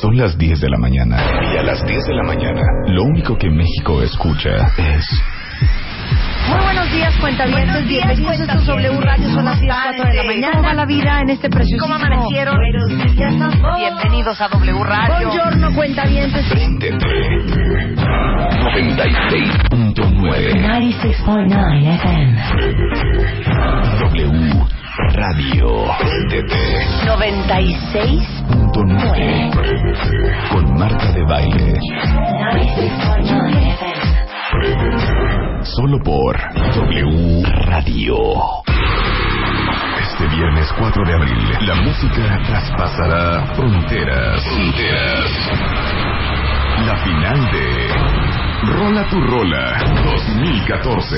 Son las 10 de la mañana y a las 10 de la mañana lo único que México escucha es... Muy buenos días, cuentavientes. Bienvenidos a estos W Radio. Son las 10, 4 de la mañana. ¿Cómo va la vida en este precioso ¿Cómo amanecieron? Bienvenidos a W Radio. Buongiorno, cuentavientes. Préndete. 96.9 96.9 FM. W Radio. Préndete. 96.9 Con Marta de Baile. 96.9 FM. Solo por W Radio. Este viernes 4 de abril, la música traspasará fronteras. Fronteras. La final de Rola tu Rola 2014.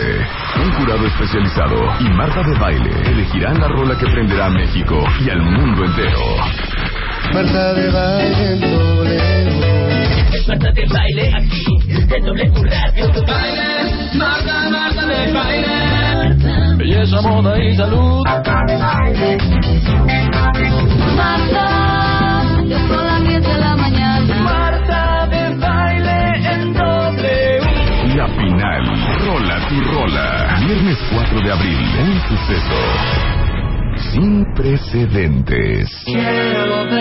Un jurado especializado y Marta de Baile elegirán la rola que prenderá a México y al mundo entero. Marta de baile en Marta de baile aquí, en W Radio. Marta, Marta de baile. Belleza, moda y salud. Marta, Tu Rola. Viernes 4 de abril, un suceso sin precedentes. Quiero ver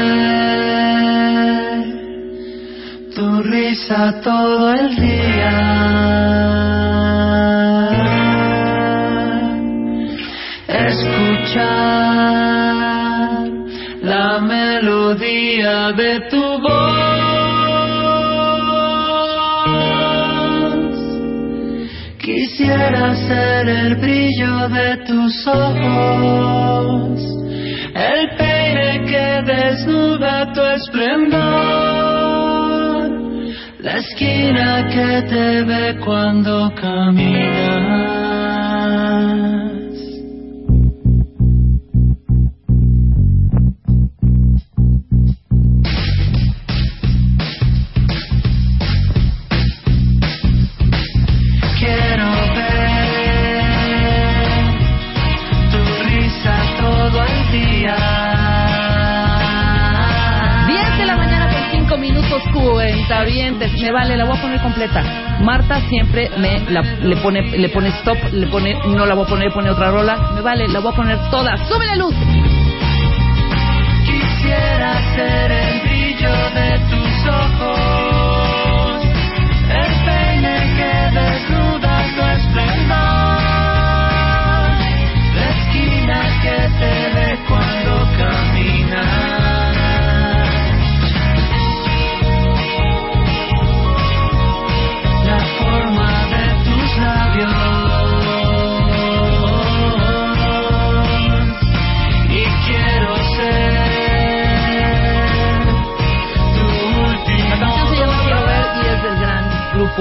tu risa todo el día. Escuchar la melodía de tu voz. Quisiera ser el brillo de tus ojos, el peine que desnuda tu esplendor, la esquina que te ve cuando caminas. Vale, la voy a poner completa. Marta siempre me la- le pone le pone stop, le pone no la voy a poner, pone otra rola. Me vale, la voy a poner toda. ¡Sube la luz! Quisiera ser el brillo de tus ojos,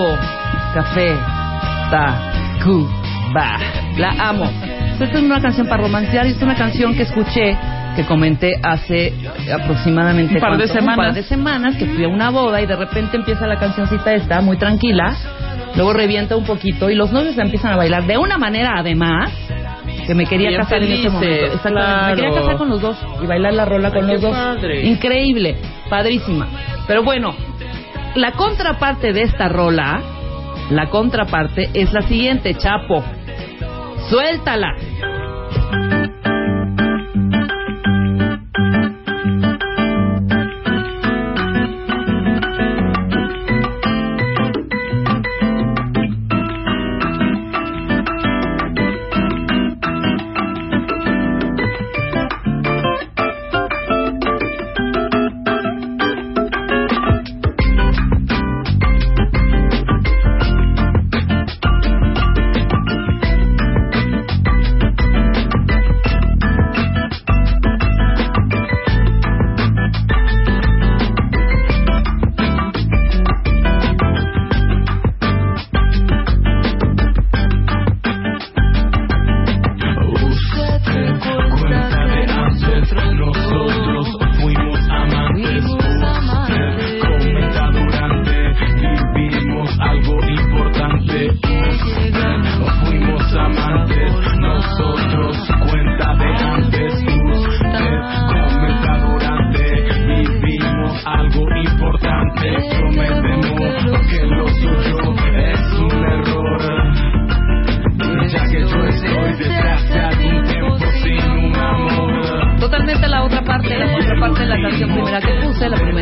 grupo Café Tacuba. La amo. Esta es una canción para romancear y es una canción que escuché, que comenté hace aproximadamente Un par de semanas. un par de semanas, que fui a una boda y de repente empieza la cancioncita esta, muy tranquila, luego revienta un poquito y los novios empiezan a bailar de una manera además que me quería Bien casar en ese momento. Exactamente. Me quería casar con los dos y bailar la rola con Ay, los dos. padre. Increíble, padrísima. Pero bueno, la contraparte de esta rola, la contraparte es la siguiente, Chapo. Suéltala.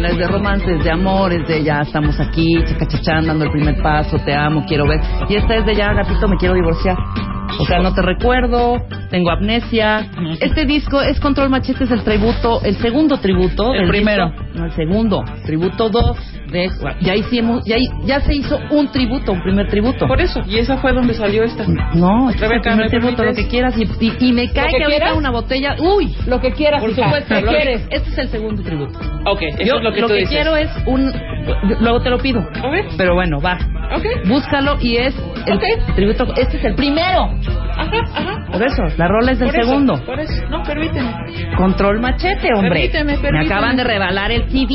Es de romance, es de amor, es de ya estamos aquí, chacachachán, dando el primer paso, te amo, quiero ver. Y esta es de ya, gatito, me quiero divorciar. O sea, no te recuerdo, tengo amnesia. Este disco es Control Machete, es el tributo, el segundo tributo. El primero. disco. No, el segundo. Tributo 2. De, ya hicimos, ya, ya se hizo un tributo, un primer tributo. Por eso, y esa fue donde salió esta. No, este es el primer ¿me tributo, lo que quieras. Y, y, y me cae que que, ahorita una botella. Uy, Lo que quieras, por supuesto, Lo quieres. Este es el segundo tributo. Ok, eso Yo es lo que tú dices. quiero es un. Luego te lo pido. Ok. Pero bueno, va. Ok. Búscalo y es el tributo. Este es el primero. Ajá, ajá. Por eso, la rola es del Por eso, segundo. por eso. No, permíteme. Control machete, hombre. Permíteme, Me permíteme. acaban de rebalar el CD.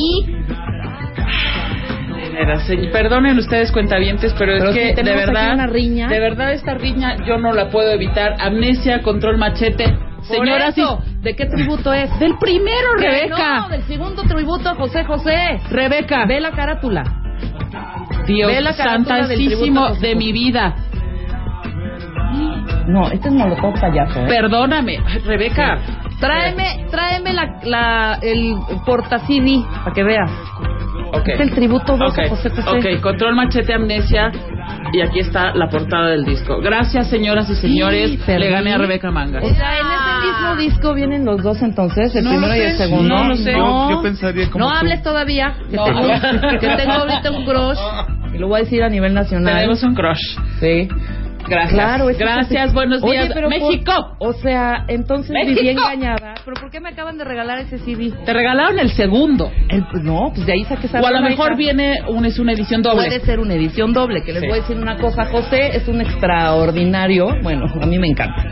Eh, perdonen ustedes cuentavientes, pero, Pero es que si de verdad, una riña. de verdad esta riña yo no la puedo evitar. Amnesia, control machete. Eso, ¿de qué tributo es? Del primero, Rebeca. No, del segundo tributo a José José. Rebeca. Ve la carátula. Dios Ve la carátula santísimo de mi vida. No, este es Molotov payaso, ¿eh? Perdóname, Rebeca. Tráeme, tráeme la, la, el porta CD para que veas. Ok. Es el tributo 2 Ok, a José José. ok, control machete amnesia. Y aquí está la portada del disco. Gracias, señoras y señores. Sí. Le gané a Rebeca Manga. O sea, en ese mismo disco vienen los dos entonces, el No primero y el segundo. no lo sé. No, Yo- yo pensaría como No tú. hables todavía, que, No. tengo, que tengo ahorita un crush. Y lo voy a decir a nivel nacional. Tenemos un crush. Sí. Gracias. Claro, es buenos Oye, días. por- México. o sea, entonces México. viví engañada. ¿Pero por qué me acaban de regalar ese CD? Te regalaron el segundo. El- pues no, pues de ahí saqué esa O a lo mejor hija. viene un, es una edición doble. Puede ser una edición doble, que les Sí. voy a decir una cosa. José es un extraordinario, bueno, a mí me encanta.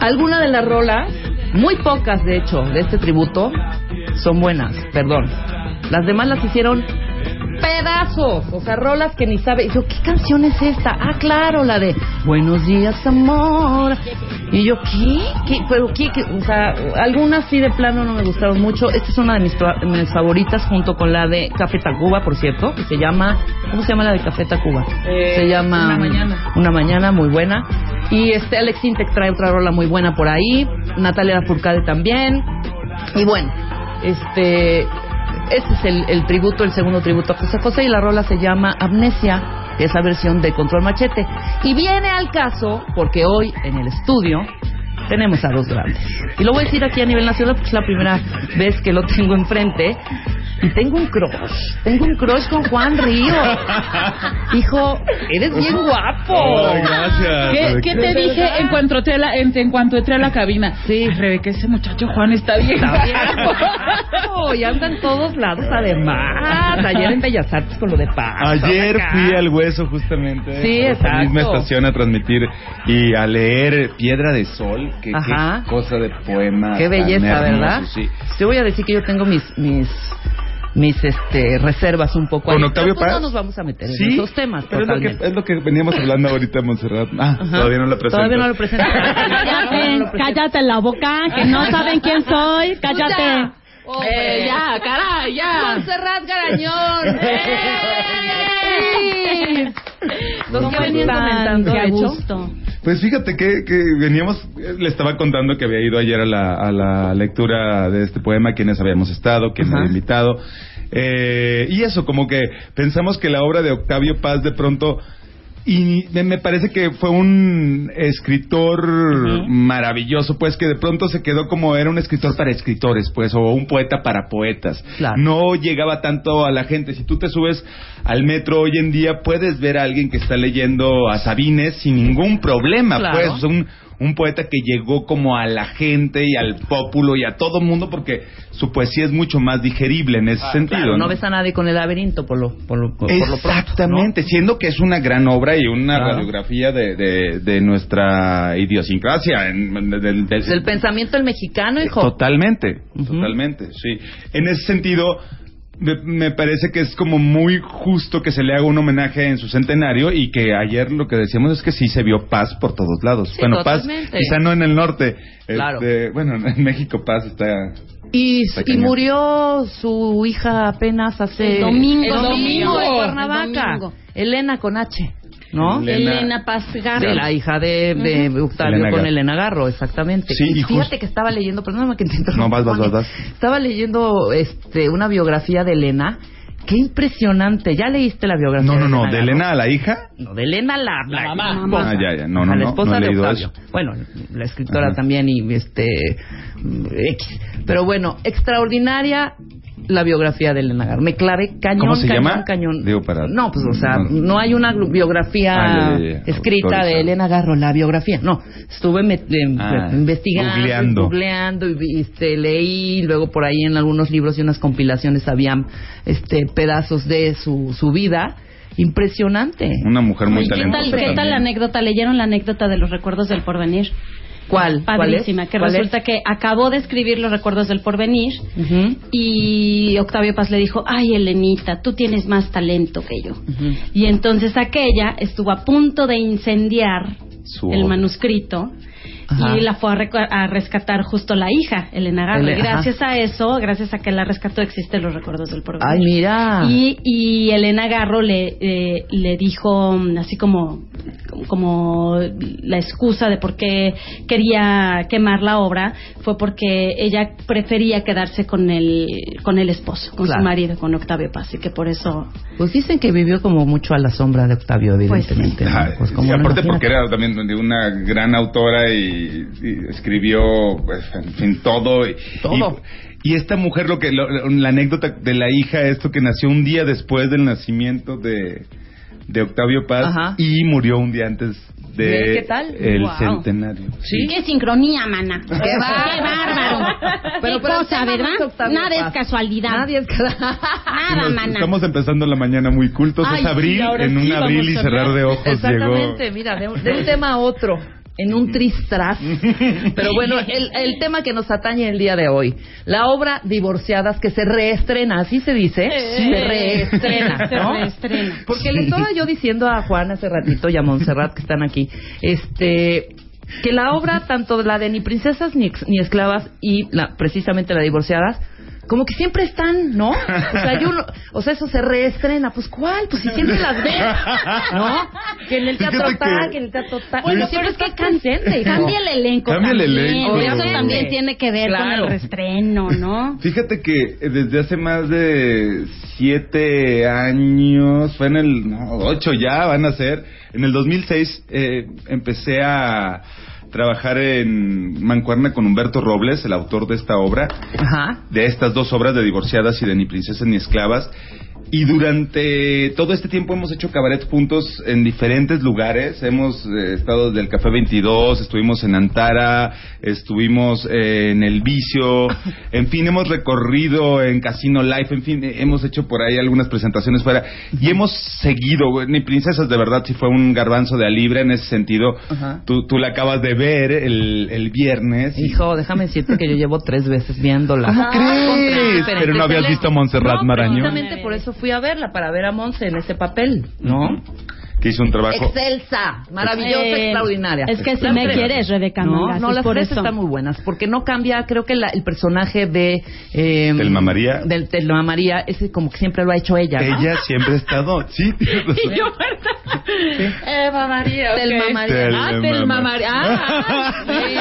Algunas de las rolas, muy pocas de hecho, de este tributo, son buenas, perdón. Las demás las hicieron pedazos, o sea, rolas que ni sabe. Y yo, ¿qué canción es esta? Ah, claro, la de Buenos días, amor. Y yo, ¿qué? ¿Qué? Pero qué, ¿Qué? O sea, algunas sí de plano no me gustaron mucho. Esta es una de mis favoritas junto con la de Café Tacuba, por cierto, que se llama, ¿cómo se llama la de Café Tacuba? Eh, se llama Una Mañana. Una mañana muy buena. Y este Alex Intec trae otra rola muy buena por ahí. Natalia Furcade también. Y bueno, este este es el, el tributo, el segundo tributo a José José y la rola se llama Amnesia, que es la versión de Control Machete. Y viene al caso porque hoy en el estudio tenemos a dos grandes. Y lo voy a decir aquí a nivel nacional porque es la primera vez que lo tengo enfrente. Y tengo un crush, tengo un crush con Juan Río. Hijo, eres bien guapo. Gracias. ¿Qué, qué te dije en cuanto entré a la, en, en cuanto entré a la cabina? Sí. Ay, Rebeca, ese muchacho Juan está bien. Está bien guapo, y anda en todos lados además. Ayer en Bellas Artes con lo de paz. Ayer fui al hueso justamente. Sí, a esta misma exacto. estación a transmitir y a leer Piedra de Sol, que Ajá. qué cosa de poema. Qué belleza, hermoso, ¿verdad? Sí. Te voy a decir que yo tengo mis mis mis este reservas un poco ¿Con ahí. Octavio Pero, pues, Paz? No nos vamos a meter en Sí, esos temas pero es lo, que, es lo que veníamos hablando ahorita, Montserrat. Ah, Ajá. todavía no lo presento. Todavía no lo presento. Cállate, cállate la boca, que no saben quién soy, cállate. Ya. Hombre. Eh, ya, caray, ya. Montserrat Garañón. ¡Eh! Los ¿Cómo que venían están? comentando, Qué gusto. Pues fíjate que, que veníamos, le estaba contando que había ido ayer a la, a la lectura de este poema, quienes habíamos estado, quién había invitado. Eh, y eso, como que pensamos que la obra de Octavio Paz de pronto, y me, parece que fue un escritor maravilloso, pues que de pronto se quedó como era un escritor para escritores, pues, o un poeta para poetas. Claro. No llegaba tanto a la gente. Si tú te subes al metro hoy en día, puedes ver a alguien que está leyendo a Sabines sin ningún problema, Claro. pues. Un, un poeta que llegó como a la gente y al pópulo y a todo mundo porque su poesía es mucho más digerible en ese sentido. Claro, no ¿no? ves a nadie con el laberinto por lo, por lo, por lo pronto. ¿no? Exactamente, siendo que es una gran obra y una Claro. radiografía de, de, de nuestra idiosincrasia, en- del- del- Del pensamiento del mexicano, hijo. Totalmente, totalmente, sí. En ese sentido, me, me parece que es como muy justo que se le haga un homenaje en su centenario y que ayer lo que decíamos es que sí se vio paz por todos lados. Sí, bueno, paz, quizá no en el norte. Claro. este, bueno, en México paz está... Y, Está y murió su hija apenas hace... El domingo. El domingo El de. Cuernavaca. El domingo. Elena con H. ¿no? Elena- Elena Paz Garro. De la hija de, de Octavio Elena con Garro. Elena Garro, exactamente. Sí, y y fíjate just- que estaba leyendo, perdóname que te interrumpa, No, vas, vas, vas, vas. Estaba leyendo este, una biografía de Elena. Qué impresionante. ¿Ya leíste la biografía? No, no, no, de? Elena a la hija. No, de Elena la, la, mamá. esposa. Ah, ya, ya. No, no, a la no, esposa no he de Octavio. eso. Bueno, la escritora Ajá. también y este X. Pero bueno, extraordinaria la biografía de Elena Garro. Me clavé cañón, ¿Cómo se cañón, llama? cañón. Digo, para- No, pues o sea, No. no hay una biografía Ah, ya, ya, ya. escrita de. Elena Garro, la biografía. No, estuve me- em- Ah, investigando, googleando. googleando y vi- este, leí, luego por ahí en algunos libros y unas compilaciones habían este pedazos de su, su vida. Impresionante. Una mujer muy ¿Y qué talentosa. tal, qué tal la anécdota? ¿Leyeron la anécdota de los recuerdos del porvenir? ¿Cuál? ¿Cuál es? Padrísima, que ¿Cuál es? resulta que acabó de escribir los recuerdos del porvenir y Octavio Paz le dijo, ay Elenita, tú tienes más talento que yo. Y entonces aquella estuvo a punto de incendiar Su el manuscrito Ajá. y la fue a, a rescatar justo la hija, Elena Garro. Y gracias a eso, gracias a que la rescató, existen los recuerdos del porvenir. Ay, mira. Y, y Elena Garro le, eh, le dijo mm, así como, como la excusa de por qué quería quemar la obra fue porque ella prefería quedarse con el, con el esposo, con Claro. su marido, con Octavio Paz, y que por eso... Pues dicen que vivió como mucho a la sombra de Octavio, evidentemente. ¿no? Ay, Pues como sí, no, aparte imagínate. porque era también de una gran autora y, y escribió, pues, en fin, todo. Y, Todo. Y, y esta mujer, lo que lo- la anécdota de la hija, esto que nació un día después del nacimiento de, de Octavio Paz Ajá. y murió un día antes de ¿Ve qué tal? el Wow. centenario. Sí. ¡Qué sincronía, mana! ¡Qué bárbaro! Pero, pero el cosa, ¿verdad? Nada es casualidad. Nadie es Nada, mana. Estamos empezando la mañana muy cultos. Ay, es abril, sí, en un sí abril y cerrar de ojos llegó. Exactamente, mira, de un, de un tema a otro, en un tristras. Pero bueno, el, el tema que nos atañe el día de hoy, la obra Divorciadas que se reestrena, así se dice, Sí. se reestrena, Se ¿no? reestrena. Porque le estaba yo diciendo a Juan hace ratito y a Montserrat que están aquí, este que la obra tanto la de ni princesas ni, ex- ni esclavas y la precisamente la divorciadas como que siempre están, ¿no? O sea, yo o sea, eso se reestrena, pues ¿cuál? Pues si siempre las ves, ¿no? Que en el teatro tal, que- que en el teatro tal. Bueno, Pero es que hijo. cambia el elenco Cambia el también. elenco. Eso Obviamente. también tiene que ver con el restreno, ¿no? Fíjate que eh, desde hace más de siete años, fue en el, no, ocho ya van a ser, en el 2006 eh, empecé a trabajar en Mancuerna con Humberto Robles, el autor de esta obra, Ajá. de estas dos obras de Divorciadas y de Ni Princesas ni Esclavas. Y durante todo este tiempo hemos hecho cabaret juntos en diferentes lugares. Hemos eh, estado desde el Café 22, estuvimos en Antara, estuvimos eh, en El Vicio, en fin, hemos recorrido en Casino Life, en fin, eh, hemos hecho por ahí algunas presentaciones fuera. Y hemos seguido, Ni Princesas de verdad sí fue un garbanzo de a libre en ese sentido. Tú, tú la acabas de ver el, el viernes. y- Hijo, déjame decirte que yo llevo tres veces viéndola. ¿Cómo Ah, crees? Pero no habías visto a Montserrat No, Marañón. Precisamente por eso fui a verla, para ver a Monse en ese papel, ¿no? Que hizo un trabajo. Excelsa, maravillosa, Eh, extraordinaria. es que si me quieres, Rebeca No, Mangas, no, las por tres eso. están muy buenas, porque no cambia, creo que la- el personaje de... Eh, Telma María. Del Telma María, ese como que siempre lo ha hecho ella, ¿no? Ella siempre ha estado. Sí, tienes razón. Y yo, ¿verdad? Eva María. ok. Telma María. Ah, Telma Telma María. María. Ah, sí.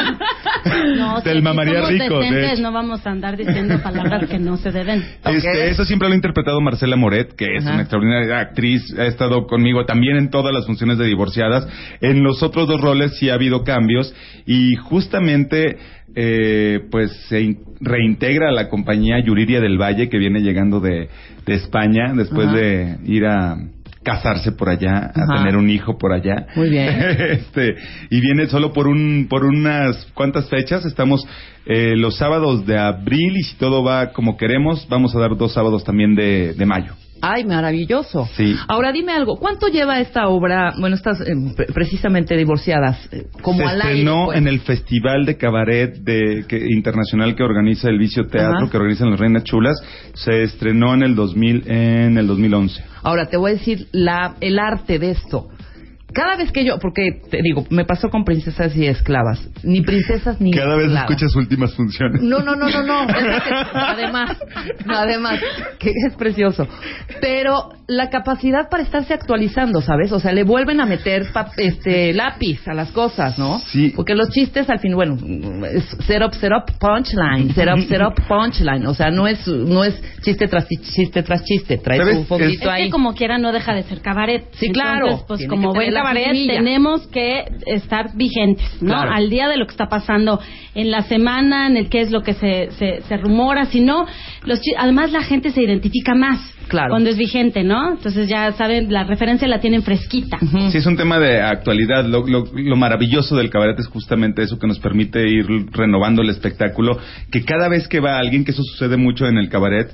No, si somos Rico, decentes, no vamos a andar diciendo palabras que no se deben. Este, eso siempre lo ha interpretado Marcela Moret, que es Ajá. una extraordinaria actriz, ha estado conmigo también en todas las funciones de divorciadas. En los otros dos roles sí ha habido cambios y justamente eh, pues se in- reintegra a la compañía Yuridia del Valle que viene llegando de, de España después Ajá. de ir a casarse por allá, a tener un hijo por allá. Muy bien. este y viene solo por un por unas cuantas fechas estamos eh, los sábados de abril y si todo va como queremos vamos a dar dos sábados también de, de mayo Ay, maravilloso. Sí. Ahora dime algo, ¿cuánto lleva esta obra, bueno, estas eh, pre- precisamente divorciadas, eh, como se al aire? estrenó pues? en el festival de cabaret de, que- internacional que organiza el Vicio Teatro Ajá. que organizan las Reinas Chulas se estrenó en el 2000 en el 2011 Ahora te voy a decir la, el arte de esto. Cada vez que yo, porque te digo, me pasó con princesas y esclavas, ni princesas ni Cada vez esclavas. escuchas últimas funciones. No, no, no, no, no. Es que, además, además, que es precioso. Pero la capacidad para estarse actualizando, ¿sabes? O sea, le vuelven a meter pap- este lápiz a las cosas, ¿no? Sí. Porque los chistes, al fin, bueno, es setup, setup, punchline, setup, setup, punchline. O sea, no es, no es chiste tras chiste tras chiste. Trae ¿Sabes? su Es que como quiera no deja de ser cabaret. Sí, claro. Pues Tiene como que buen tener la cabaret jiribilla. tenemos que estar vigentes, ¿no? Claro. Al día de lo que está pasando en la semana, en el qué es lo que se, se, se rumora, si no, los además la gente se identifica más Claro. cuando es vigente, ¿no? Entonces ya saben, la referencia la tienen fresquita. Sí, es un tema de actualidad. Lo, lo- lo maravilloso del cabaret es justamente eso que nos permite ir renovando el espectáculo. Que cada vez que va alguien, que eso sucede mucho en el cabaret,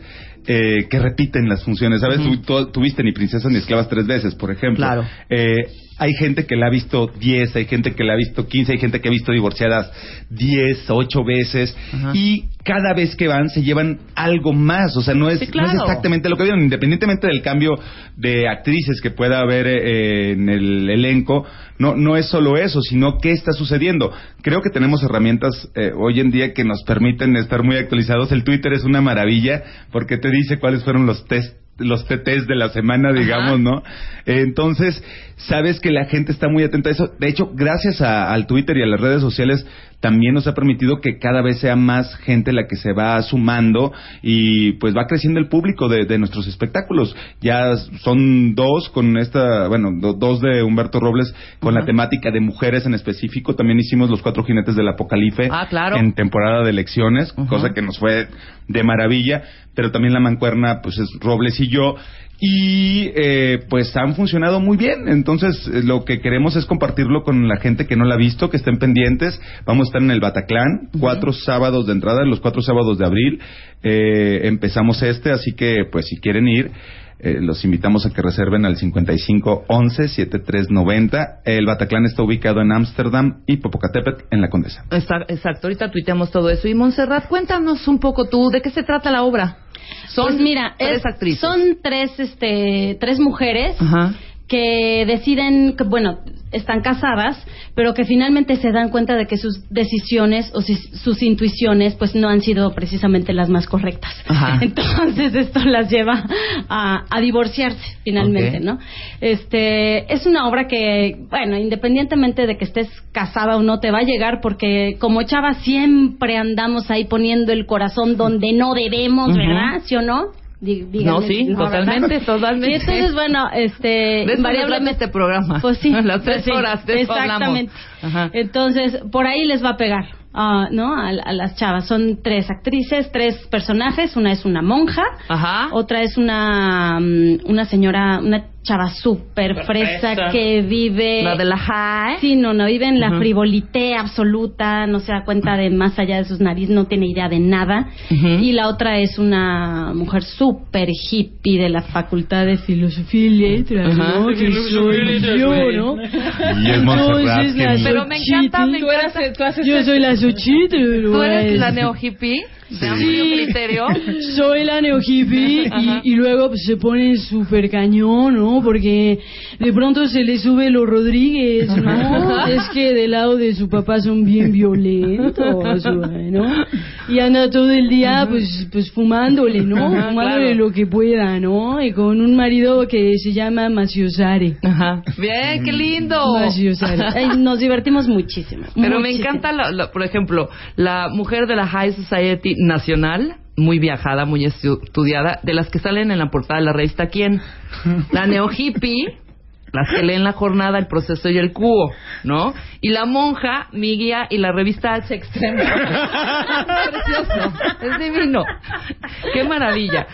eh, que repiten las funciones. ¿Sabes? Tú- tú- tuviste ni princesas ni esclavas tres veces, por ejemplo. Claro. Eh, hay gente que la ha visto 10, hay gente que la ha visto 15, hay gente que ha visto divorciadas 10, 8 veces. Ajá. Y cada vez que van se llevan algo más. O sea, no es, Sí, no es exactamente lo que vieron. Independientemente del cambio de actrices que pueda haber eh, en el elenco, no, no es solo eso, sino qué está sucediendo. Creo que tenemos herramientas eh, hoy en día que nos permiten estar muy actualizados. El Twitter es una maravilla porque te dice cuáles fueron los test los TTs de la semana, digamos, ¿no? Entonces, sabes que la gente está muy atenta a eso. De hecho, gracias a- al Twitter y a las redes sociales, también nos ha permitido que cada vez sea más gente la que se va sumando y pues va creciendo el público de, de nuestros espectáculos. Ya son dos con esta, bueno, do- dos de Humberto Robles con la temática de mujeres en específico. También hicimos los cuatro jinetes del apocalife Ah, claro. en temporada de elecciones, cosa que nos fue de maravilla, pero también la mancuerna pues es Robles y yo y eh, pues han funcionado muy bien, entonces eh, lo que queremos es compartirlo con la gente que no la ha visto, que estén pendientes, vamos a estar en el Bataclan, cuatro sábados de entrada, los cuatro sábados de abril, eh, empezamos este, así que pues si quieren ir, eh, los invitamos a que reserven al 55 11 7390. El Bataclan está ubicado en Ámsterdam y Popocatépetl en la Condesa. Exacto, ahorita tuiteamos todo eso. Y Montserrat, cuéntanos un poco tú, ¿de qué se trata la obra? Son Pues mira, tres es- actrices. son tres, este, tres mujeres Ajá. Que deciden, que, bueno, están casadas, pero que finalmente se dan cuenta de que sus decisiones o si- sus intuiciones, pues no han sido precisamente las más correctas. Ajá. Entonces esto las lleva a, a divorciarse finalmente. ¿no? Este es una obra que, bueno, independientemente de que estés casada o no, te va a llegar porque como chava siempre andamos ahí poniendo el corazón donde no debemos. ¿verdad? ¿Sí o no? Dí- díganme No, sí, totalmente, ¿verdad? totalmente. Y entonces, bueno, este, invariablemente este programa. Pues sí, Las tres pues sí, horas, de exactamente. Ajá. Entonces, por ahí les va a pegar, ah, ¿no? A, a las chavas. Son tres actrices, tres personajes. Una es una monja, Ajá. otra es una, mm, una señora, una chava súper fresa fresa. que vive... La de la high. Sí, no, no, vive en la frivolité absoluta, no se da cuenta de más allá de sus narices, no tiene idea de nada. Y la otra es una mujer súper hippie de la Facultad de Filosofía y Letras, Ajá. ¿no? Que soy yo, ¿no? Y es Entonces, la Pero me encanta, me encanta. tú haces Yo soy la Xochitl, ¿Tú eres la neo amplio criterio? Soy la neo hippie y, y luego se pone súper cañón, ¿no? Porque de pronto se le sube los Rodríguez, ¿no? Es que del lado de su papá son bien violentos, ¿no? Y anda todo el día pues pues fumándole, ¿no? Ajá, Fumándole claro. lo que pueda, ¿no? Y con un marido que se llama Maciosare. Ajá. Bien, qué lindo. Maciosare. Ay, nos divertimos muchísimo. Pero me encanta, la- la- por ejemplo, la mujer de la High Society Nacional, muy viajada, muy estu- estudiada, de las que salen en la portada de la revista ¿Quién? La neo hippie, las que leen la jornada, el proceso y el cubo, ¿no? Y la monja, mi guía y la revista H Extremo. Es precioso, es divino. Qué maravilla.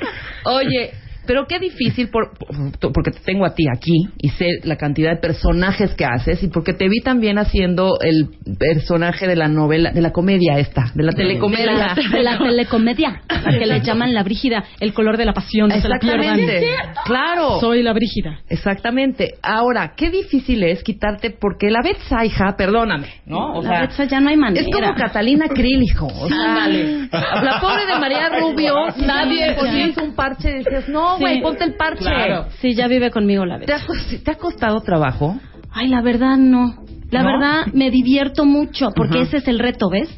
Oye, pero qué difícil, por, por- porque te tengo a ti aquí y sé la cantidad de personajes que haces y porque te vi también haciendo el personaje de la novela, de la comedia esta, de la de telecomedia. la, de la telecomedia, la que le llaman la brígida, el color de la pasión, se la. Exactamente. Claro. Soy la brígida. Exactamente. Ahora, qué difícil es quitarte, porque la Betsaija, perdóname, ¿no? O la sea, Betsa ya no hay manera. es como Catalina Krill, hijo. O sea, la pobre de María Rubio, nadie sí. ponías un parche y decías, no, güey, Sí. ponte el parche. Claro. Sí, ya vive conmigo la ¿Te Betsa. ha, ¿Te ha costado trabajo? Ay, la verdad no. La ¿No? verdad me divierto mucho porque Ajá. ese es el reto, ¿ves?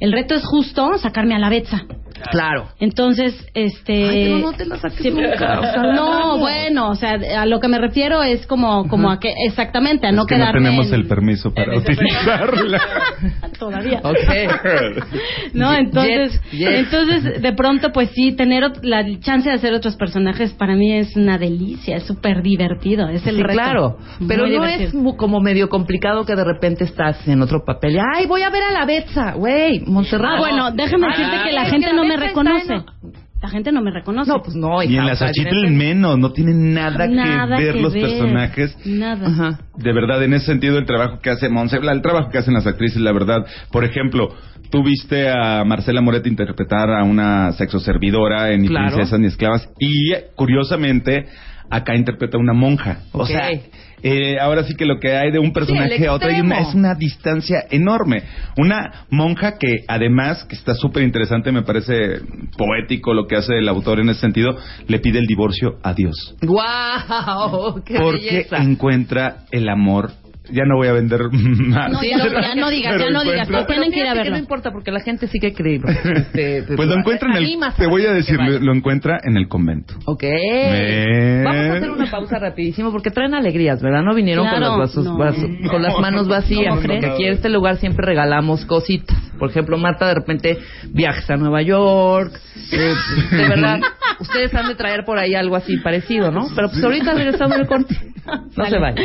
El reto es justo sacarme a la betza. Claro. Entonces, este... Ay, pero no te la saques siempre- nunca, o sea, no, no. bueno, o sea, a lo que me refiero es como, como a que, exactamente, a no que no quedarme tenemos en- el permiso para utilizarla. Todavía. Ok. No, entonces, entonces de pronto, pues sí, tener la chance de hacer otros personajes para mí es una delicia, es súper divertido, es el Sí, reto. claro. Pero Muy no divertido. es mu- como medio complicado que de repente estás en otro papel. y, Ay, voy a ver a la Betsa, güey, Montserrat. Ah, bueno, déjame Ay, decirte que la gente no me Está reconoce. en- La gente no me reconoce. No, pues no. Y en la Xochitl menos, no tienen nada, Nada que ver que los ver. personajes. Nada. Ajá. De verdad, en ese sentido, el trabajo que hace Monse, la- el trabajo que hacen las actrices, la verdad. Por ejemplo, tú viste a Marcela Moretti interpretar a una sexoservidora en Ni Claro. Princesas ni Esclavas y, curiosamente, acá interpreta a una monja. O sea, eh, ahora sí que lo que hay de un personaje a otro hay una- extremo. es una distancia enorme. Una monja que, además, que está súper interesante, me parece poético lo que hace el autor en ese sentido, le pide el divorcio a Dios ¡Guau! ¡Qué porque belleza! encuentra el amor. Ya no voy a vender más. No, ya no- ya no digas, ya no digas, no, tienen que ir a verlo. no importa porque la gente sigue creyendo. Este, Pues lo encuentra en el. Te voy a que decir, lo, lo encuentra en el convento. Ok. Vamos a hacer una pausa rapidísimo porque traen alegrías, ¿verdad? No vinieron con, los vasos- no. vasos- con las manos vacías. Porque aquí en este lugar siempre regalamos cositas. Por ejemplo, Marta de repente viajes a Nueva York. Eh, de verdad, ustedes han de traer por ahí algo así parecido, ¿no? Pero pues ahorita regresamos del corte. No se vayan.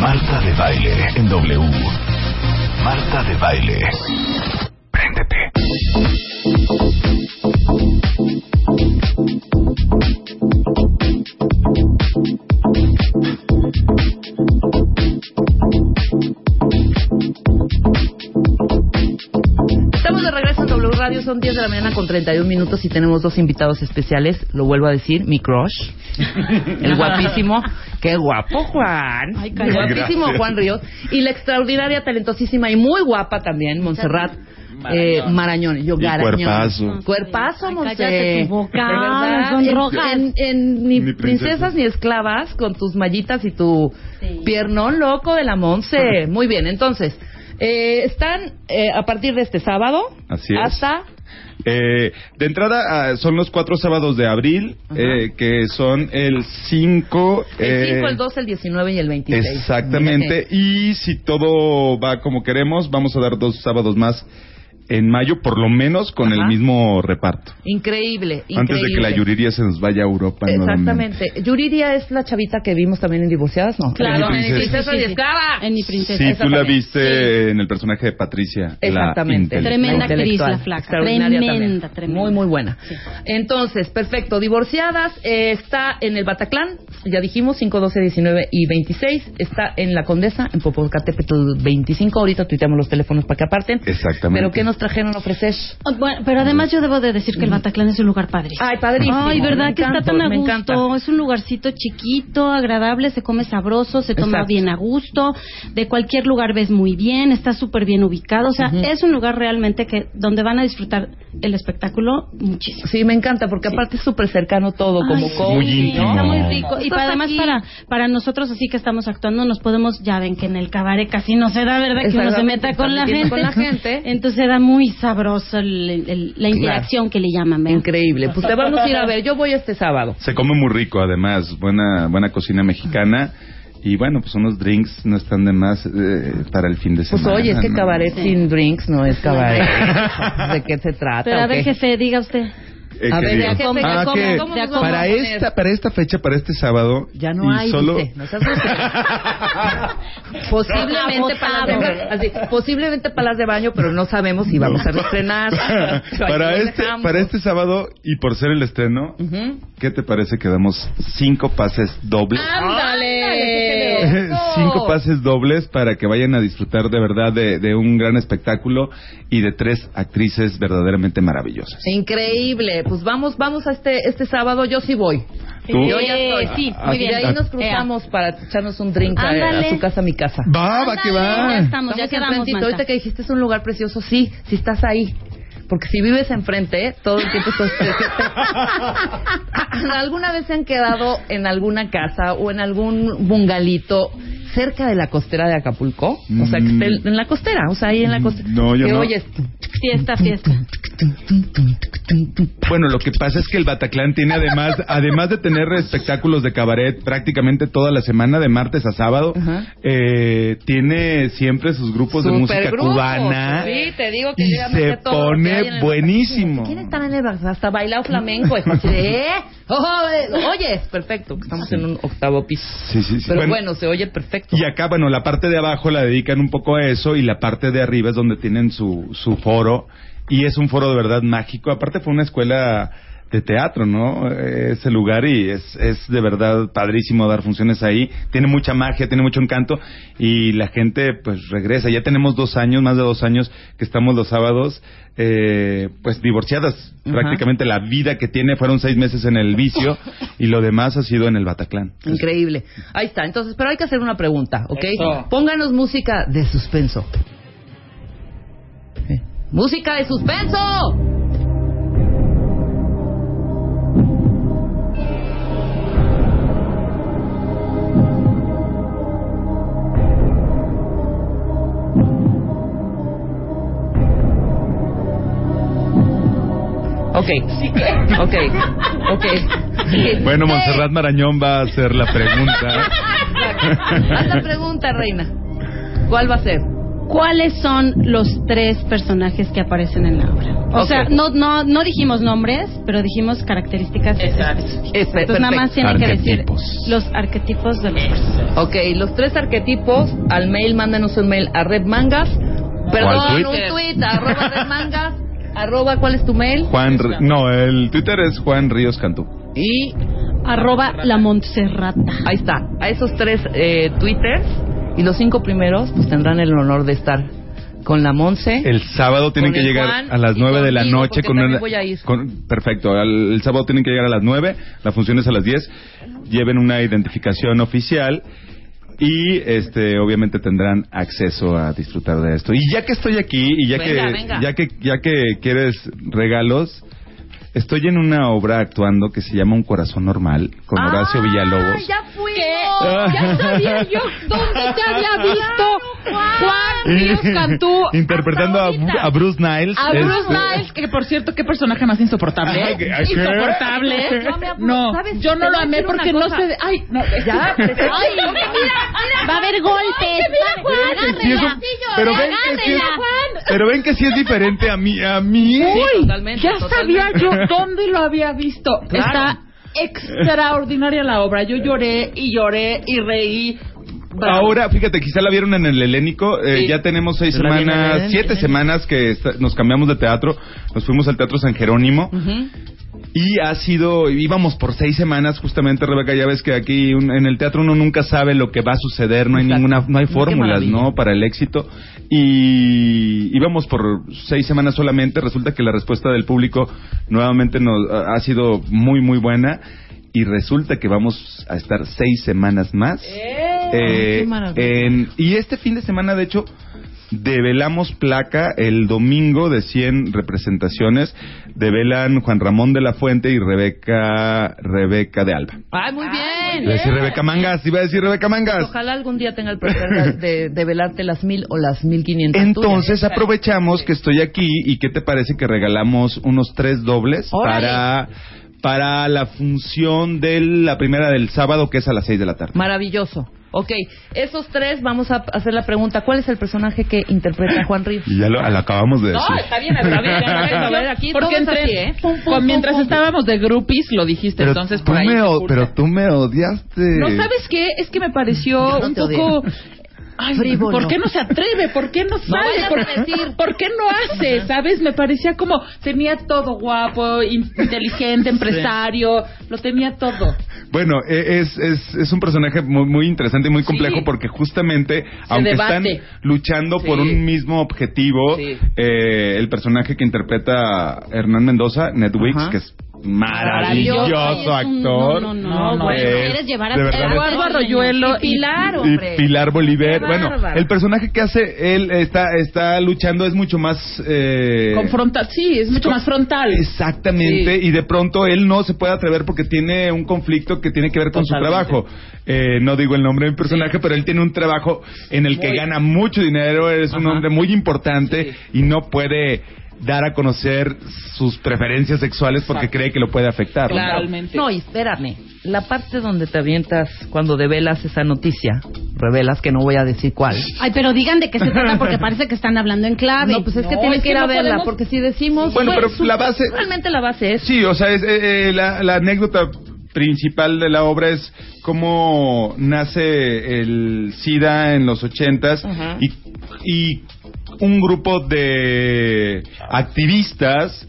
Marta de Baile en W. Marta de Baile. Préndete. Estamos de regreso en W Radio, son 10 de la mañana con 31 minutos y tenemos dos invitados especiales, lo vuelvo a decir, mi crush, el guapísimo, qué guapo Juan, Ay, guapísimo Gracias. Juan Ríos y la extraordinaria, talentosísima y muy guapa también, Montserrat eh, Marañón, yo Garañón. cuerpazo. Cuerpazo, Monse. cállate tu boca, son en- rojas. En, en ni Ni princesas. princesas. ni esclavas, con tus mallitas y tu Sí. piernón loco de la Monse. Muy bien, entonces, eh, están eh, a partir de este sábado Así es. hasta Eh, de entrada, ah, son los cuatro sábados de abril, eh, que son el 5. el 5, el 12, el 19 y el 26. Exactamente. Y si todo va como queremos, vamos a dar dos sábados más en mayo, por lo menos con Ajá. el mismo reparto. Increíble, increíble. Antes de que la Yuriria se nos vaya a Europa nuevamente. Exactamente. Yuridia es la chavita que vimos también en Divorciadas, ¿no? Claro, En mi en princesa. Princesa Sí, y sí, sí. Esclava. En mi princesa. Sí, tú la viste en el personaje de Patricia. Exactamente. La Tremenda actriz, la flaca. Tremenda, también. tremenda. Muy, muy buena. Sí. Entonces, perfecto. Divorciadas eh, está en el Bataclan, ya dijimos, 5, 12, 19 y 26. Está en La Condesa, en Popocatépetl 25. Ahorita tuiteamos los teléfonos para que aparten. Exactamente. Pero ¿qué nos trajeron a ofrecer? Oh, Bueno, pero además yo debo de decir que el Bataclan es un lugar padre. Ay, padrísimo. Ay, ¿verdad Me que encanta, está tan a me gusto? encanta. Es un lugarcito chiquito, agradable, se come sabroso, se toma Exacto. bien a gusto. De cualquier lugar ves muy bien, está súper bien ubicado. O sea, es un lugar realmente que donde van a disfrutar el espectáculo muchísimo. Sí, me encanta, porque aparte es súper cercano todo, como Ay, cozy, Muy ¿no? Está muy rico. Y para, además aquí. para, para nosotros así que estamos actuando nos podemos, ya ven que en el cabaret casi no se da, ¿verdad? Que uno se meta con la, gente. con la gente. Entonces era muy sabroso el- el- la interacción que le llaman, ¿verdad? Increíble. Pues te vamos a ir a ver. Yo voy este sábado. Se come muy rico, además. Buena, buena cocina mexicana. Y bueno, pues unos drinks no están de más eh, para el fin de Pues semana. oye, es que ¿no? cabaret Sí. sin drinks no es cabaret. ¿De qué se trata? Pero a ver, qué? jefe, diga usted. Eh, A ver, diga. ¿de a qué- Ah, cómo a para esta para esta fecha, para este sábado Ya no y hay, solo dice. No seas posiblemente palas de baño, así, posiblemente palas de baño, pero no sabemos si vamos a reestrenar. para este dejamos. para este sábado y por ser el estreno, Ujú. ¿qué te parece que damos cinco pases dobles? ¡Ándale! Cinco pases dobles para que vayan a disfrutar de verdad de, de un gran espectáculo y de tres actrices verdaderamente maravillosas. Increíble. Pues vamos, vamos a este este sábado. Yo sí voy. ¿Tú? Yo ya estoy. Sí, muy Y bien. de ahí nos cruzamos para echarnos un drink a, Ándale. a su casa, a mi casa. Va, va que Ya va. estamos, ya Estamos quedamos, enfrentito. Marta. Ahorita que dijiste es un lugar precioso, sí, si estás ahí. Porque si vives enfrente, todo el tiempo estás... ¿Alguna vez se han quedado en alguna casa o en algún bungalito cerca de la costera de Acapulco? O sea, que esté en la costera, o sea, ahí en la costera. No, yo que no. oyes... Fiesta, fiesta. Bueno, lo que pasa es que el Bataclan tiene además, además de tener espectáculos de cabaret prácticamente toda la semana, de martes a sábado, eh, tiene siempre sus grupos de música cubana. Sí, te digo que y se pone buenísimo. ¿Quién está en el bar? Hasta bailado flamenco. hijo, así de, ¿eh? Oh, eh, oye, perfecto. Estamos en un octavo piso. Sí, sí, sí. Pero Bueno, bueno, se oye perfecto. Y acá, bueno, la parte de abajo la dedican un poco a eso y la parte de arriba es donde tienen su, su foro y es un foro de verdad mágico. Aparte fue una escuela de teatro, ¿no? Ese lugar y es, es de verdad padrísimo dar funciones ahí. Tiene mucha magia, tiene mucho encanto y la gente pues regresa. Ya tenemos dos años, más de dos años que estamos los sábados eh, pues divorciadas. Ajá. Prácticamente la vida que tiene fueron seis meses en el vicio y lo demás ha sido en el Bataclan. Increíble. Ahí está. Entonces, pero hay que hacer una pregunta, ¿ok? Eso. Pónganos música de suspenso. Eh, ¡Música de suspenso! Ok, ok, ok. Bueno, Montserrat Marañón va a hacer la pregunta. Haz la pregunta, reina. ¿Cuál va a ser? ¿Cuáles son los tres personajes que aparecen en la obra? O sea, no, no, no dijimos nombres, pero dijimos características Exacto. específicas. Entonces nada más tiene que decir los arquetipos de los personajes. Ok, los tres arquetipos, al mail, mándanos un mail a Red Mangas. Perdón, un tweet, arroba Red Mangas. Arroba, ¿cuál es tu mail? Juan, no, el Twitter es Juan Ríos Cantú. Y Arroba la Montserrata. ahí está, a esos tres eh, twitters y los cinco primeros pues tendrán el honor de estar con la Monse. El sábado tienen que llegar Juan a las 9 de la noche con una- voy a ir. con- perfecto, al- el sábado tienen que llegar a las 9, la función es a las 10. Lleven una identificación oficial y este obviamente tendrán acceso a disfrutar de esto. Y ya que estoy aquí y ya Venga, que venga. ya que ya que quieres regalos Estoy en una obra actuando que se llama Un corazón normal con Horacio Villalobos. Ah, ya fui. Ya sabía yo dónde te había visto Juan Cantú. Interpretando a, a Bruce Niles. A Bruce Este- Niles, que por cierto, qué personaje más insoportable. Ay, ¿qué- qué? Insoportable. Yo. No, ¿Sabes? yo no lo amé porque no cosa. sé. de- Ay, no. Ya, Ay, mira, mira, va a haber golpes. Mira, Sí, eso- pero ven que sí es, pero ven que sí es diferente a mí a mí Sí, totalmente, Ya sabía totalmente. yo dónde lo había visto. Claro. Está extraordinaria la obra. Yo lloré y lloré y reí. Bravo. Ahora, fíjate, quizá la vieron en el Helénico. eh, Sí. Ya tenemos seis semanas, siete semanas que nos cambiamos de teatro. Nos fuimos al Teatro San Jerónimo. Y ha sido, íbamos por seis semanas justamente, Rebeca, ya ves que aquí un- en el teatro uno nunca sabe lo que va a suceder, no hay ninguna, no hay fórmulas. ¿no? Para el éxito. Y íbamos por seis semanas solamente, resulta que la respuesta del público nuevamente nos ha ha sido muy, muy buena. Y resulta que vamos a estar seis semanas más. Eh, qué maravilla. en- y este fin de semana, de hecho, develamos placa el domingo de 100 representaciones. Develan Juan Ramón de la Fuente y Rebeca Rebeca de Alba. Ay, muy bien. Iba a decir Rebeca Mangas, iba a decir Rebeca Mangas. Ojalá algún día tenga el placer de, de velarte las mil o las mil quinientas. Entonces aprovechamos que estoy aquí y ¿qué te parece que regalamos unos tres dobles Órale. para para la función de la primera del sábado que es a las 6 de la tarde? Maravilloso. Ok, esos tres vamos a hacer la pregunta. ¿Cuál es el personaje que interpreta Juan Ríos? Y ya lo, lo acabamos de decir. No, está bien, está bien. A ver, aquí porque entre, así, ¿eh? Pum, pum, con- mientras pum, estábamos de groupies lo dijiste, pero, entonces tú por ahí. me, pero tú me odiaste. No, ¿sabes qué? Es que me pareció no un poco... Ay, frívolo. ¿Por qué no se atreve? ¿Por qué no sale? ¿Por, decir. ¿Por qué no hace? ¿Sabes? Me parecía como tenía todo guapo, in- inteligente, empresario, lo tenía todo. Bueno, e- es, es, es un personaje muy, muy interesante y muy complejo Sí. porque justamente, aunque debate. están luchando por un mismo objetivo, Sí. eh, el personaje que interpreta Hernán Mendoza, Netwix, Ajá. que es maravilloso actor. No, no, no. No, no, bueno. Quieres llevar a de verdad Eduardo Arroyuelo Y Pilar, y hombre. Pilar Bolívar. Bueno, el personaje que hace él está está luchando es mucho más eh, Confronta, sí, es mucho más frontal. Exactamente, Sí. y de pronto él no se puede atrever porque tiene un conflicto que tiene que ver con Totalmente. su trabajo. Eh, no digo el nombre del personaje, pero él tiene un trabajo en el que Muy- gana mucho dinero, es un hombre muy importante y no puede dar a conocer sus preferencias sexuales porque Exacto. cree que lo puede afectar. ¿no? Totalmente. No, y espérame. La parte donde te avientas cuando develas esa noticia, revelas que no voy a decir cuál. Ay, pero digan de qué se trata porque parece que están hablando en clave. No, pues es que es que ir a no verla, podemos- porque si decimos... Bueno, pues, pero su- la base- Realmente la base es... Sí, o sea, es, eh, eh, la, la anécdota principal de la obra es cómo nace el SIDA en los ochentas Ajá. y, y un grupo de activistas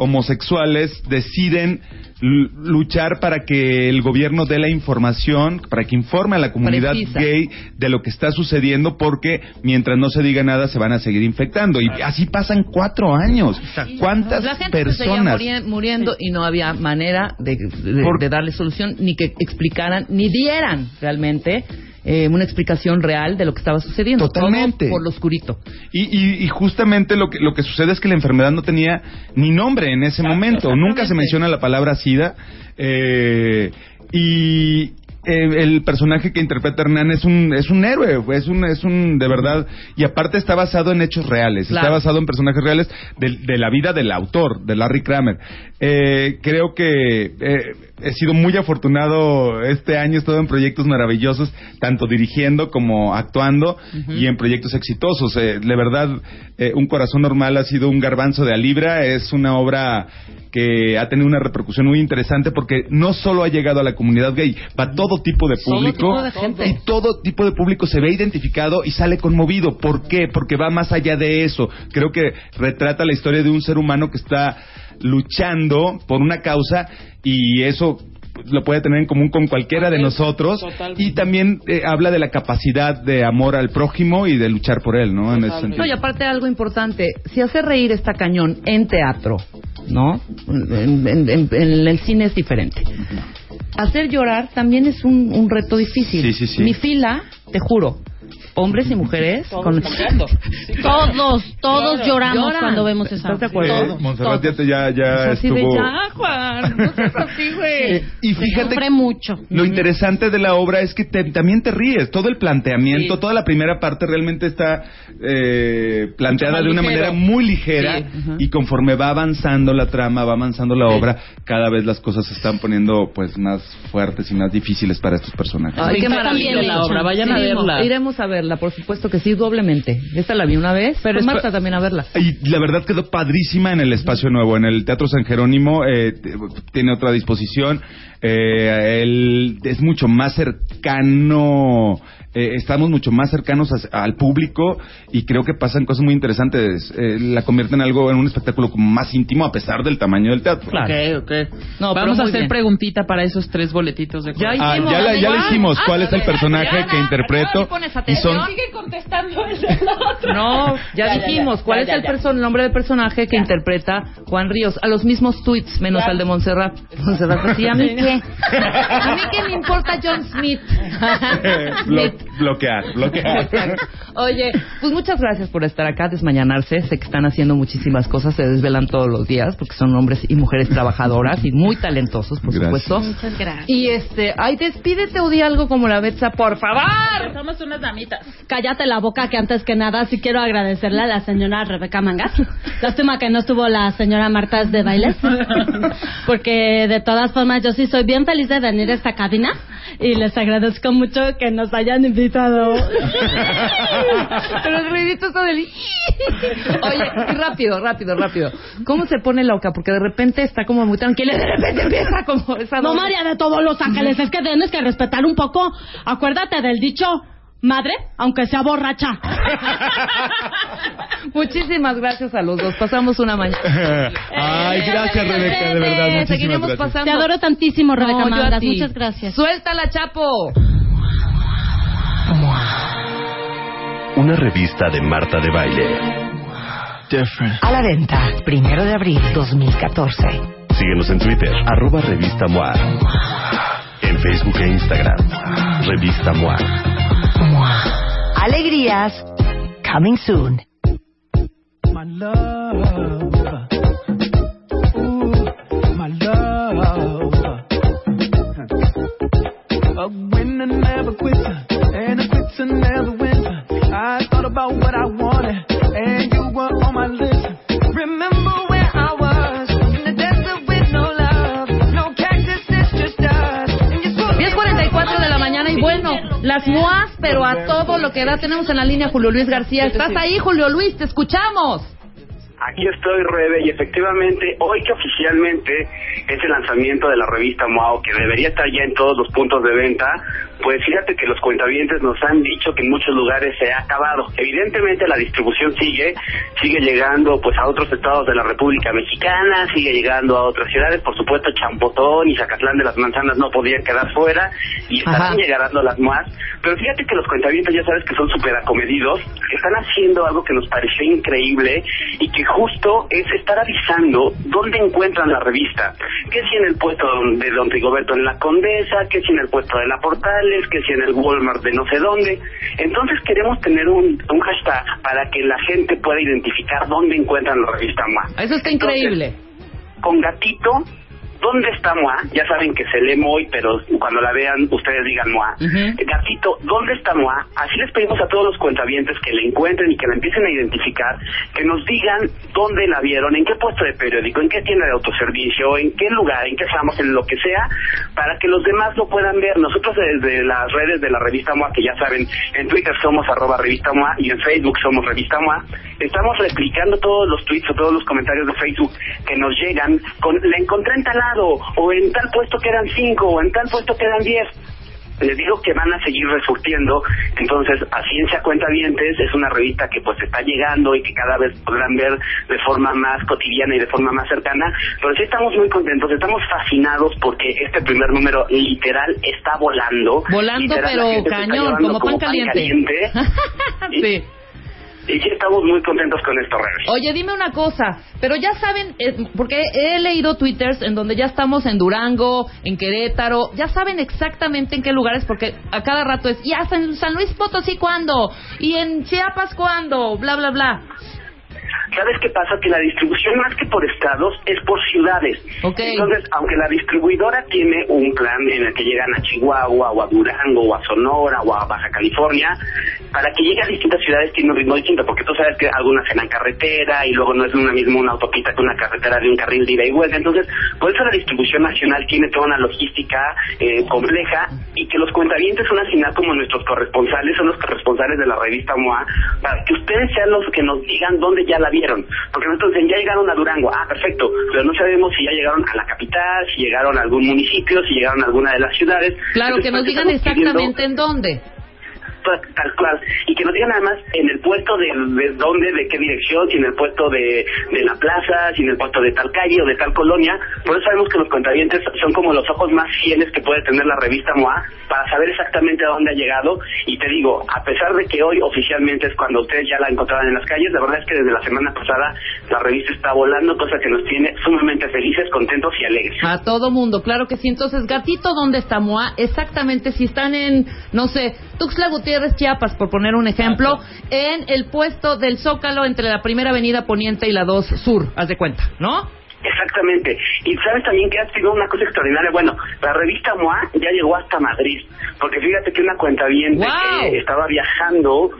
homosexuales deciden luchar para que el gobierno dé la información, para que informe a la comunidad Precisa. gay de lo que está sucediendo, porque mientras no se diga nada se van a seguir infectando. Y así pasan cuatro años. ¿Cuántas La gente se seguía personas? muri- muriendo y no había manera de, de- Por- de darle solución, ni que explicaran, ni dieran realmente eh, una explicación real de lo que estaba sucediendo. Totalmente. Todo por lo oscurito. Y, y- y justamente lo que, lo que sucede es que la enfermedad no tenía ni nombre en ese momento. Nunca se menciona la palabra SIDA. eh, y eh, el personaje que interpreta Hernán es un, es un héroe, es un, es un, de verdad. Y aparte está basado en hechos reales, está basado en personajes reales de, de la vida del autor, de Larry Kramer. Eh, creo que eh, he sido muy afortunado este año, he estado en proyectos maravillosos, tanto dirigiendo como actuando y en proyectos exitosos. Eh, de verdad, eh, Un Corazón Normal ha sido un garbanzo de a libra, es una obra que ha tenido una repercusión muy interesante porque no solo ha llegado a la comunidad gay, para todo tipo de Todo público tipo de gente. y todo tipo de público se ve identificado y sale conmovido. ¿Por qué? Porque va más allá de eso. Creo que retrata la historia de un ser humano que está luchando por una causa y eso lo puede tener en común con cualquiera de nosotros Totalmente. y también eh, habla de la capacidad de amor al prójimo y de luchar por él, ¿no? En ese sentido. No, y aparte algo importante, si hacer reír está cañón en teatro, ¿no? En, en- en- en el cine es diferente. Hacer llorar también es un, un reto difícil. Sí, sí, sí. Mi fila, te juro, hombres y mujeres, con... Todos, todos Lloran. lloramos Lloran. cuando vemos esa ¿Estás de acuerdo? Todos, Montserrat ya, todos. te- ya, ya Es así de, estuvo... ya, Juan, no seas así, güey. Y fíjate mucho. Lo interesante de la obra es que te- también te ríes. Todo el planteamiento, Sí. toda la primera parte realmente está eh, planteada de una ligero. manera muy ligera Sí, y conforme va avanzando la trama, va avanzando la obra, cada vez las cosas se están poniendo pues más fuertes y más difíciles para estos personajes. Ay, qué maravilla la obra. Vayan a verla. Iremos a verla, por supuesto que sí, doblemente. Esta la vi una vez, pero Marta también a verla. Y la verdad quedó padrísima en el espacio nuevo, en el Teatro San Jerónimo, eh, tiene otra disposición, eh, él es mucho más cercano, eh, estamos mucho más cercanos a- al público y creo que pasan cosas muy interesantes, eh, la convierten en algo, en un espectáculo como más íntimo a pesar del tamaño del teatro. Claro. Ok, ok. No, Vamos a hacer bien. preguntita para esos tres boletitos de Ya juego. Ah, hicimos. ya, la- ya le dijimos ah, cuál es el personaje que interpreto y son. Sigue contestando el del otro. No, ya, dijimos ya, cuál ya, es ya, el, ya. perso- el nombre del personaje que interpreta Juan Ríos. A los mismos tweets, menos Ya. al de Montserrat. Montserrat, así, ¿a mí qué? ¿A mí qué me importa John Smith? Blo- bloquear, bloquear. Oye, pues muchas gracias por estar acá, desmañanarse. Sé que están haciendo muchísimas cosas, se desvelan todos los días porque son hombres y mujeres trabajadoras y muy talentosos, por Gracias. supuesto. Muchas gracias. Y este, ay, despídete o di algo como la Betsa, por favor. Somos unas Cállate la boca que antes que nada sí quiero agradecerle a la señora Rebeca Mangas. Lástima que no estuvo la señora Marta de bailes. Porque de todas formas yo sí soy bien feliz de venir a esta cabina y les agradezco mucho que nos hayan invitado. Pero el ruidito está del... Oye, rápido, rápido, rápido. ¿Cómo se pone loca? Porque de repente está como muy tranquila y de repente empieza como esa No, María de todos los ángeles, es que tienes que respetar un poco. Acuérdate del dicho, madre, aunque sea borracha. Muchísimas gracias a los dos. Pasamos una mañana. Ay, gracias, Rebeca, de verdad. Muchísimas Seguiremos gracias. pasando. Te adoro tantísimo, Rebeca No. Muchas gracias. Suéltala, Chapo. Una revista de Marta de Baile. A la venta, primero de abril 2014. Síguenos en Twitter, arroba revista MOA. En Facebook e Instagram, revista MOA. Alegrías, coming soon. My love. A winner never quits, and a quitter never wins. I thought about what I las MOAs, pero a todo lo que da. Tenemos en la línea Julio Luis García. ¿Estás ahí, Julio Luis? Te escuchamos. Aquí estoy, Rebe, y efectivamente, hoy que oficialmente es el lanzamiento de la revista Moao, que debería estar ya en todos los puntos de venta, pues fíjate que los cuentavientes nos han dicho que en muchos lugares se ha acabado. Evidentemente la distribución sigue, sigue llegando pues a otros estados de la República Mexicana, sigue llegando a otras ciudades, por supuesto Champotón y Zacatlán de las Manzanas no podían quedar fuera, y Ajá. estarán llegando las MOAs, pero fíjate que los cuentavientes ya sabes que son súper acomedidos, están haciendo algo que nos pareció increíble y que justo es estar avisando dónde encuentran la revista. Que si en el puesto de Don Rigoberto en la Condesa, que si en el puesto de la Que si en el Walmart de no sé dónde. Entonces queremos tener un, un hashtag para que la gente pueda identificar dónde encuentran la revista MOA. Eso está Entonces, increíble. con gatito, ¿dónde está Moa? Ya saben que se lee Moy, pero cuando la vean, ustedes digan Moa. Ujú. Gatito, ¿dónde está Moa? Así les pedimos a todos los cuentavientes que la encuentren y que la empiecen a identificar, que nos digan dónde la vieron, en qué puesto de periódico, en qué tienda de autoservicio, en qué lugar, en qué estamos, en lo que sea, para que los demás lo puedan ver. Nosotros desde las redes de la revista MOA, que ya saben, en Twitter somos arroba revista MOA y en Facebook somos revista MOA, estamos replicando todos los tweets o todos los comentarios de Facebook que nos llegan con la encontré en tal lado, o en tal puesto quedan cinco, o en tal puesto quedan diez. Les digo que van a seguir resurtiendo, entonces a Ciencia Cuenta Dientes es una revista que pues está llegando y que cada vez podrán ver de forma más cotidiana y de forma más cercana, pero sí estamos muy contentos, estamos fascinados porque este primer número literal está volando. Volando, Literal, pero cañón, como pan caliente. sí. Y sí estamos muy contentos con esto, Rebe. Oye, dime una cosa, pero ya saben, eh, porque he leído twitters en donde ya estamos en Durango, en Querétaro, ya saben exactamente en qué lugares, porque a cada rato es, ya en San Luis Potosí cuándo, y en Chiapas cuándo, bla, bla, bla. ¿Sabes qué pasa? Que la distribución más que por estados es por ciudades. Entonces, aunque la distribuidora tiene un plan en el que llegan a Chihuahua o a Durango o a Sonora o a Baja California, para que llegue a distintas ciudades tiene un ritmo distinto, porque tú sabes que algunas serán carretera y luego no es una misma una autopista que una carretera de un carril de ida y vuelta. Entonces, por eso la distribución nacional tiene toda una logística eh, compleja y que los cuentavientes son al final como nuestros corresponsales, son los corresponsales de la revista MOA, para que ustedes sean los que nos digan dónde ya la vieron. Porque nosotros dicen, ya llegaron a Durango, ah, perfecto, pero no sabemos si ya llegaron a la capital, si llegaron a algún municipio, si llegaron a alguna de las ciudades. Claro, Entonces, que nos digan pidiendo- exactamente en dónde. Tal cual y que nos digan además en el puesto de, de dónde, de qué dirección, si en el puesto de, de la plaza, si en el puesto de tal calle o de tal colonia. Por eso sabemos que los contravientes son como los ojos más fieles que puede tener la revista MOA para saber exactamente a dónde ha llegado. Y te digo, a pesar de que hoy oficialmente es cuando ustedes ya la encontraban en las calles, la verdad es que desde la semana pasada la revista está volando, cosa que nos tiene sumamente felices, contentos y alegres. A todo mundo, claro que sí. Entonces, gatito, ¿dónde está Moa? Exactamente, si están en, no sé, Tuxtla Gutiérrez, Chiapas, por poner un ejemplo, en el puesto del Zócalo entre la primera avenida Poniente y la 2 Sur, haz de cuenta, ¿no? Exactamente. Y sabes también que ha sido una cosa extraordinaria. Bueno, la revista MOA ya llegó hasta Madrid. Porque fíjate que una cuenta bien ¡Wow! que estaba viajando,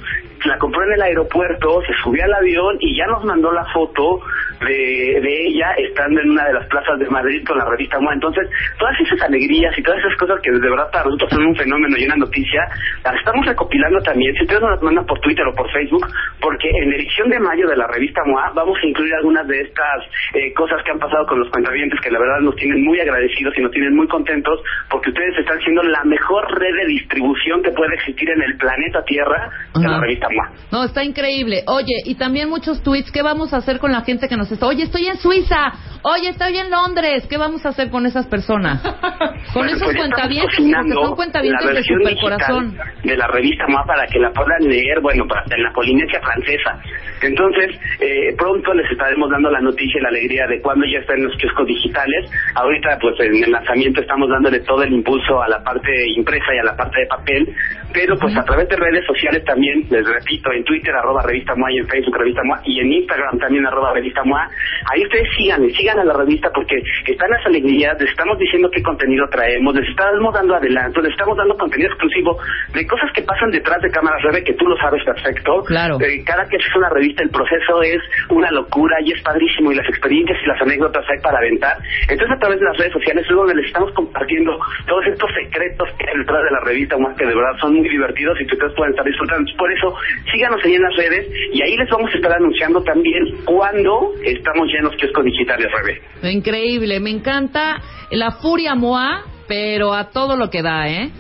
la compró en el aeropuerto, se subió al avión y ya nos mandó la foto de, de ella estando en una de las plazas de Madrid con la revista MOA. Entonces, todas esas alegrías y todas esas cosas que de verdad para nosotros son un fenómeno y una noticia, las estamos recopilando también. Si ustedes nos las mandan por Twitter o por Facebook, porque en la edición de mayo de la revista MOA vamos a incluir algunas de estas eh, cosas que han pasado con los cuentavientes que la verdad nos tienen muy agradecidos y nos tienen muy contentos porque ustedes están siendo la mejor red de distribución que puede existir en el planeta Tierra de la revista MOA. No, está increíble. Oye, y también muchos tweets. ¿Qué vamos a hacer con la gente que nos está? Oye, estoy en Suiza. Oye, estoy en Londres. ¿Qué vamos a hacer con esas personas? Con Bueno, esos pues cuentavientes, cocinando son cuentavientes de versión super digital corazón. de la revista MOA para que la puedan leer, bueno, para, en la Polinesia francesa. Entonces, eh, pronto les estaremos dando la noticia y la alegría de ya está en los kioscos digitales. Ahorita, pues en el lanzamiento estamos dándole todo el impulso a la parte impresa y a la parte de papel, pero pues a través de redes sociales también, les repito, en Twitter, arroba revista MOA y en Facebook, revista MOA, y en Instagram también, arroba revista MOA. Ahí ustedes sigan, sigan a la revista porque están las alegrías, les estamos diciendo qué contenido traemos, les estamos dando adelanto, les estamos dando contenido exclusivo de cosas que pasan detrás de cámaras, Rebe, que tú lo sabes perfecto. Claro. Eh, cada que haces una revista, el proceso es una locura y es padrísimo, y las experiencias y las anécdotas hay para aventar. Entonces, a través de las redes sociales es donde les estamos compartiendo todos estos secretos que hay detrás de la revista, más que de verdad son muy divertidos y que ustedes pueden estar disfrutando. Por eso, síganos ahí en las redes y ahí les vamos a estar anunciando también cuando estamos llenos kioscos digitales, Rebe. Increíble. Me encanta la furia Moa, pero a todo lo que da, ¿eh?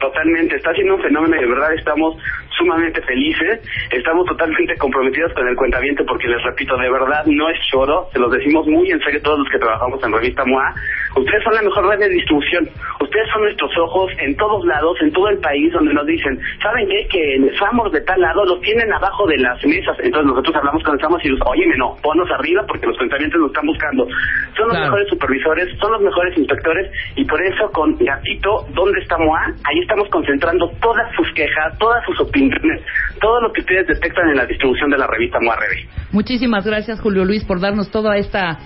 Totalmente, está siendo un fenómeno y de verdad estamos sumamente felices, estamos totalmente comprometidos con el cuentamiento porque les repito, de verdad no es choro, se los decimos muy en serio todos los que trabajamos en Revista MOA, ustedes son la mejor red de distribución, ustedes son nuestros ojos en todos lados, en todo el país donde nos dicen, ¿saben qué? Que el Samos de tal lado los tienen abajo de las mesas, entonces nosotros hablamos con el Samos y los, óyeme no, ponnos arriba porque los cuentamientos nos están buscando, son los Claro. mejores supervisores, son los mejores inspectores y por eso con Gatito, ¿dónde está MOA? Ahí estamos concentrando todas sus quejas, todas sus opiniones, todo lo que ustedes detectan en la distribución de la revista MOA Rebe. Muchísimas gracias, Julio Luis, por darnos toda esta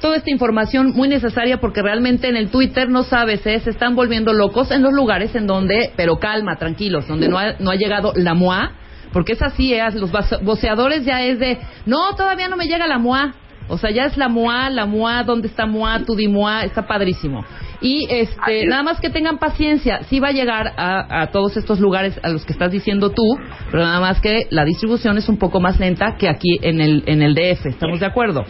toda esta información muy necesaria porque realmente en el Twitter no sabes, ¿eh? se están volviendo locos en los lugares en donde, pero calma, tranquilos, donde no ha, no ha llegado la MOA, porque es así, ¿eh? los voce- voceadores ya es de, no, todavía no me llega la MOA. O sea, ya es la MOA, la MOA, ¿dónde está MOA? Tu di MOA, está padrísimo. Y este, es. nada más que tengan paciencia, sí va a llegar a, a todos estos lugares a los que estás diciendo tú, pero nada más que la distribución es un poco más lenta que aquí en el, en el DF, ¿estamos de acuerdo?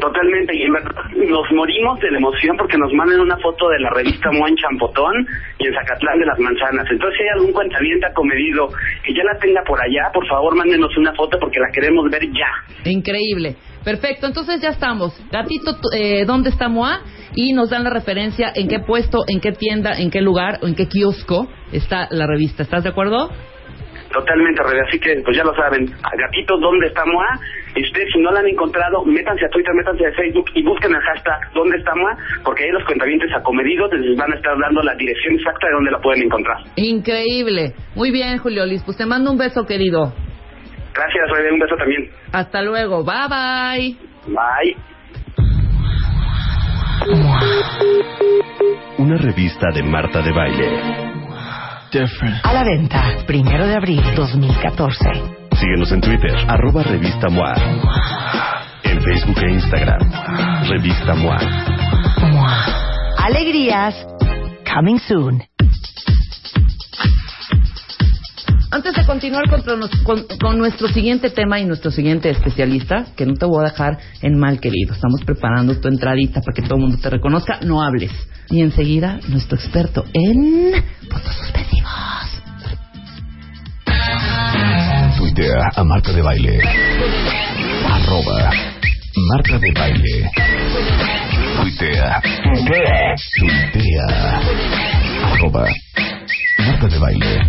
Totalmente, y en verdad nos morimos de la emoción porque nos mandan una foto de la revista MOA en Champotón y en Zacatlán de las Manzanas. Entonces, si hay algún cuentaviente acomedido que ya la tenga por allá, por favor, mándenos una foto porque la queremos ver ya. Increíble. Perfecto, entonces ya estamos. Gatito, eh, ¿dónde está Moa? Y nos dan la referencia en qué puesto, en qué tienda, en qué lugar o en qué kiosco está la revista. ¿Estás de acuerdo? Totalmente, Rebe. Así que, pues ya lo saben. Gatito, ¿dónde está MOA? Y ustedes, si no la han encontrado, métanse a Twitter, métanse a Facebook y busquen el hashtag ¿Dónde está MOA? Porque ahí los cuentavientes acomedidos les van a estar dando la dirección exacta de dónde la pueden encontrar. Increíble. Muy bien, Julio Liz. Pues te mando un beso, querido. Gracias, Rebe. Un beso también. Hasta luego. Bye bye. Bye. Una revista de Marta de Baile. A la venta, primero de abril 2014. Síguenos en Twitter, arroba revista MOA. En Facebook e Instagram, revista MOA. Alegrías, coming soon. Antes de continuar con, con- con nuestro siguiente tema y nuestro siguiente especialista, que no te voy a dejar en mal, querido. Estamos preparando tu entradita para que todo el mundo te reconozca. No hables. Y enseguida, nuestro experto en puntos suspensivos. Tuitea a Marta de Baile. Arroba Marta de Baile. Tuitea. Tuitea. Arroba Marta de Baile.